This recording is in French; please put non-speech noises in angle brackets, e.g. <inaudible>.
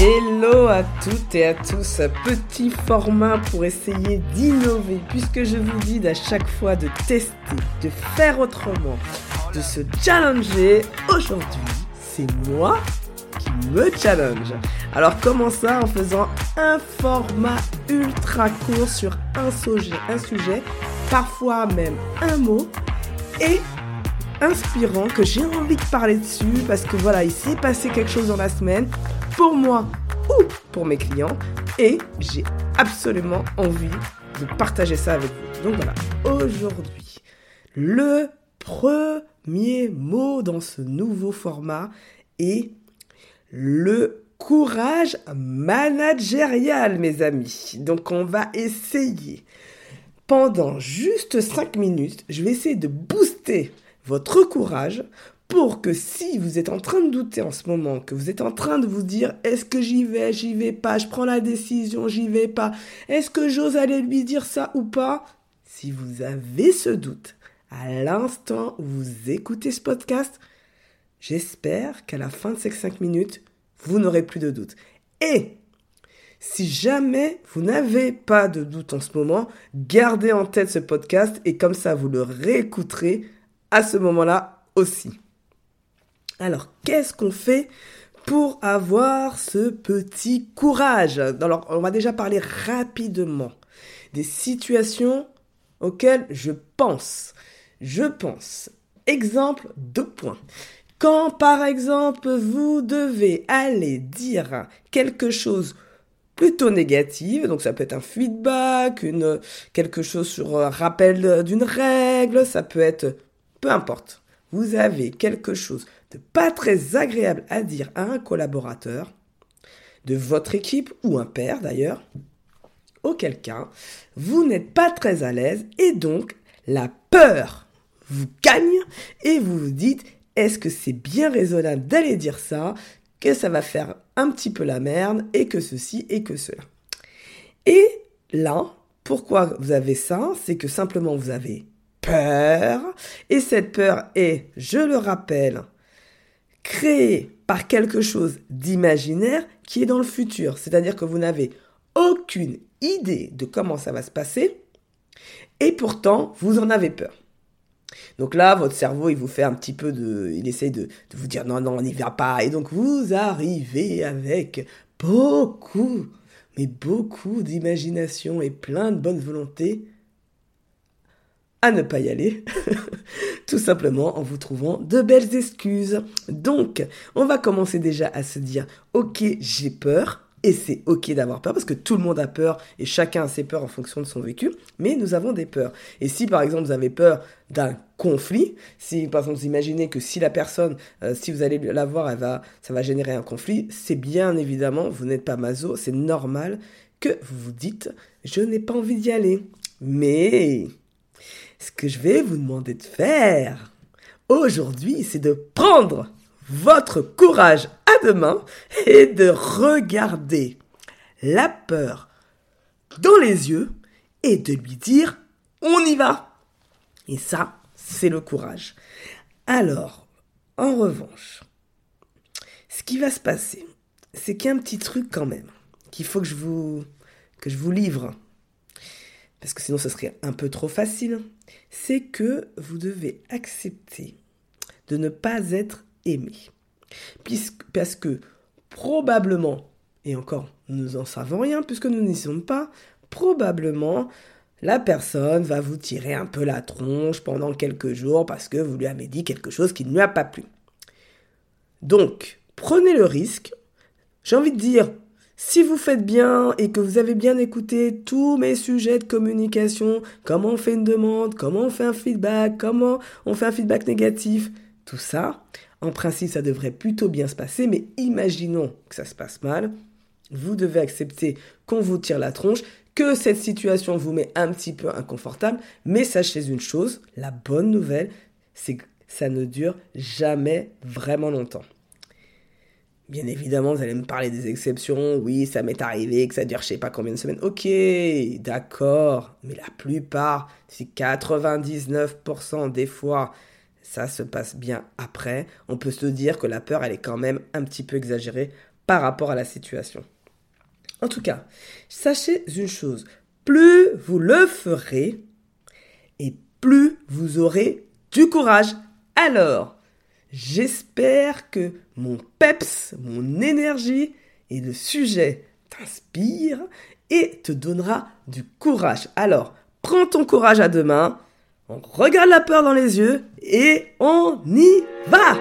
Hello à toutes et à tous, petit format pour essayer d'innover puisque je vous dis à chaque fois de tester, de faire autrement, de se challenger. Aujourd'hui, c'est moi qui me challenge. Alors comment ça En faisant un format ultra court sur un sujet, un sujet, parfois même un mot et inspirant que j'ai envie de parler dessus parce que voilà, il s'est passé quelque chose dans la semaine pour moi ou pour mes clients et j'ai absolument envie de partager ça avec vous. Donc voilà, aujourd'hui, le premier mot dans ce nouveau format est le courage managérial, mes amis. Donc on va essayer pendant juste 5 minutes, je vais essayer de booster votre courage pour que si vous êtes en train de douter en ce moment, que vous êtes en train de vous dire est-ce que j'y vais, j'y vais pas, je prends la décision, j'y vais pas, est-ce que j'ose aller lui dire ça ou pas Si vous avez ce doute à l'instant où vous écoutez ce podcast, j'espère qu'à la fin de ces 5 minutes, vous n'aurez plus de doute. Et si jamais vous n'avez pas de doute en ce moment, gardez en tête ce podcast et comme ça vous le réécouterez à ce moment-là aussi. Alors, qu'est-ce qu'on fait pour avoir ce petit courage? Alors, on va déjà parler rapidement des situations auxquelles je pense. Je pense. Exemple, deux points. Quand par exemple vous devez aller dire quelque chose plutôt négatif, donc ça peut être un feedback, une, quelque chose sur un rappel d'une règle, ça peut être peu importe. Vous avez quelque chose de pas très agréable à dire à un collaborateur de votre équipe ou un père d'ailleurs, auquel cas vous n'êtes pas très à l'aise et donc la peur vous gagne et vous vous dites est-ce que c'est bien raisonnable d'aller dire ça, que ça va faire un petit peu la merde et que ceci et que cela. Et là, pourquoi vous avez ça? C'est que simplement vous avez peur et cette peur est, je le rappelle, créé par quelque chose d'imaginaire qui est dans le futur. C'est-à-dire que vous n'avez aucune idée de comment ça va se passer et pourtant vous en avez peur. Donc là, votre cerveau, il vous fait un petit peu de... Il essaye de, de vous dire non, non, on n'y va pas. Et donc vous arrivez avec beaucoup, mais beaucoup d'imagination et plein de bonne volonté à ne pas y aller, <laughs> tout simplement en vous trouvant de belles excuses. Donc, on va commencer déjà à se dire, ok, j'ai peur, et c'est ok d'avoir peur, parce que tout le monde a peur, et chacun a ses peurs en fonction de son vécu, mais nous avons des peurs. Et si par exemple vous avez peur d'un conflit, si par exemple vous imaginez que si la personne, euh, si vous allez la voir, elle va, ça va générer un conflit, c'est bien évidemment, vous n'êtes pas maso, c'est normal que vous vous dites, je n'ai pas envie d'y aller. Mais ce que je vais vous demander de faire aujourd'hui, c'est de prendre votre courage à deux mains et de regarder la peur dans les yeux et de lui dire on y va. Et ça, c'est le courage. Alors, en revanche, ce qui va se passer, c'est qu'il y a un petit truc quand même qu'il faut que je vous que je vous livre parce que sinon ce serait un peu trop facile, c'est que vous devez accepter de ne pas être aimé. Puisque, parce que probablement, et encore nous n'en savons rien puisque nous n'y sommes pas, probablement la personne va vous tirer un peu la tronche pendant quelques jours parce que vous lui avez dit quelque chose qui ne lui a pas plu. Donc, prenez le risque. J'ai envie de dire, si vous faites bien et que vous avez bien écouté tous mes sujets de communication, comment on fait une demande, comment on fait un feedback, comment on fait un feedback négatif, tout ça, en principe ça devrait plutôt bien se passer, mais imaginons que ça se passe mal, vous devez accepter qu'on vous tire la tronche, que cette situation vous met un petit peu inconfortable, mais sachez une chose, la bonne nouvelle, c'est que ça ne dure jamais vraiment longtemps. Bien évidemment, vous allez me parler des exceptions. Oui, ça m'est arrivé que ça dure je sais pas combien de semaines. Ok, d'accord. Mais la plupart, si 99% des fois, ça se passe bien après, on peut se dire que la peur, elle est quand même un petit peu exagérée par rapport à la situation. En tout cas, sachez une chose, plus vous le ferez et plus vous aurez du courage. Alors, j'espère que mon peps, mon énergie et le sujet t'inspire et te donnera du courage. Alors, prends ton courage à deux mains, regarde la peur dans les yeux et on y va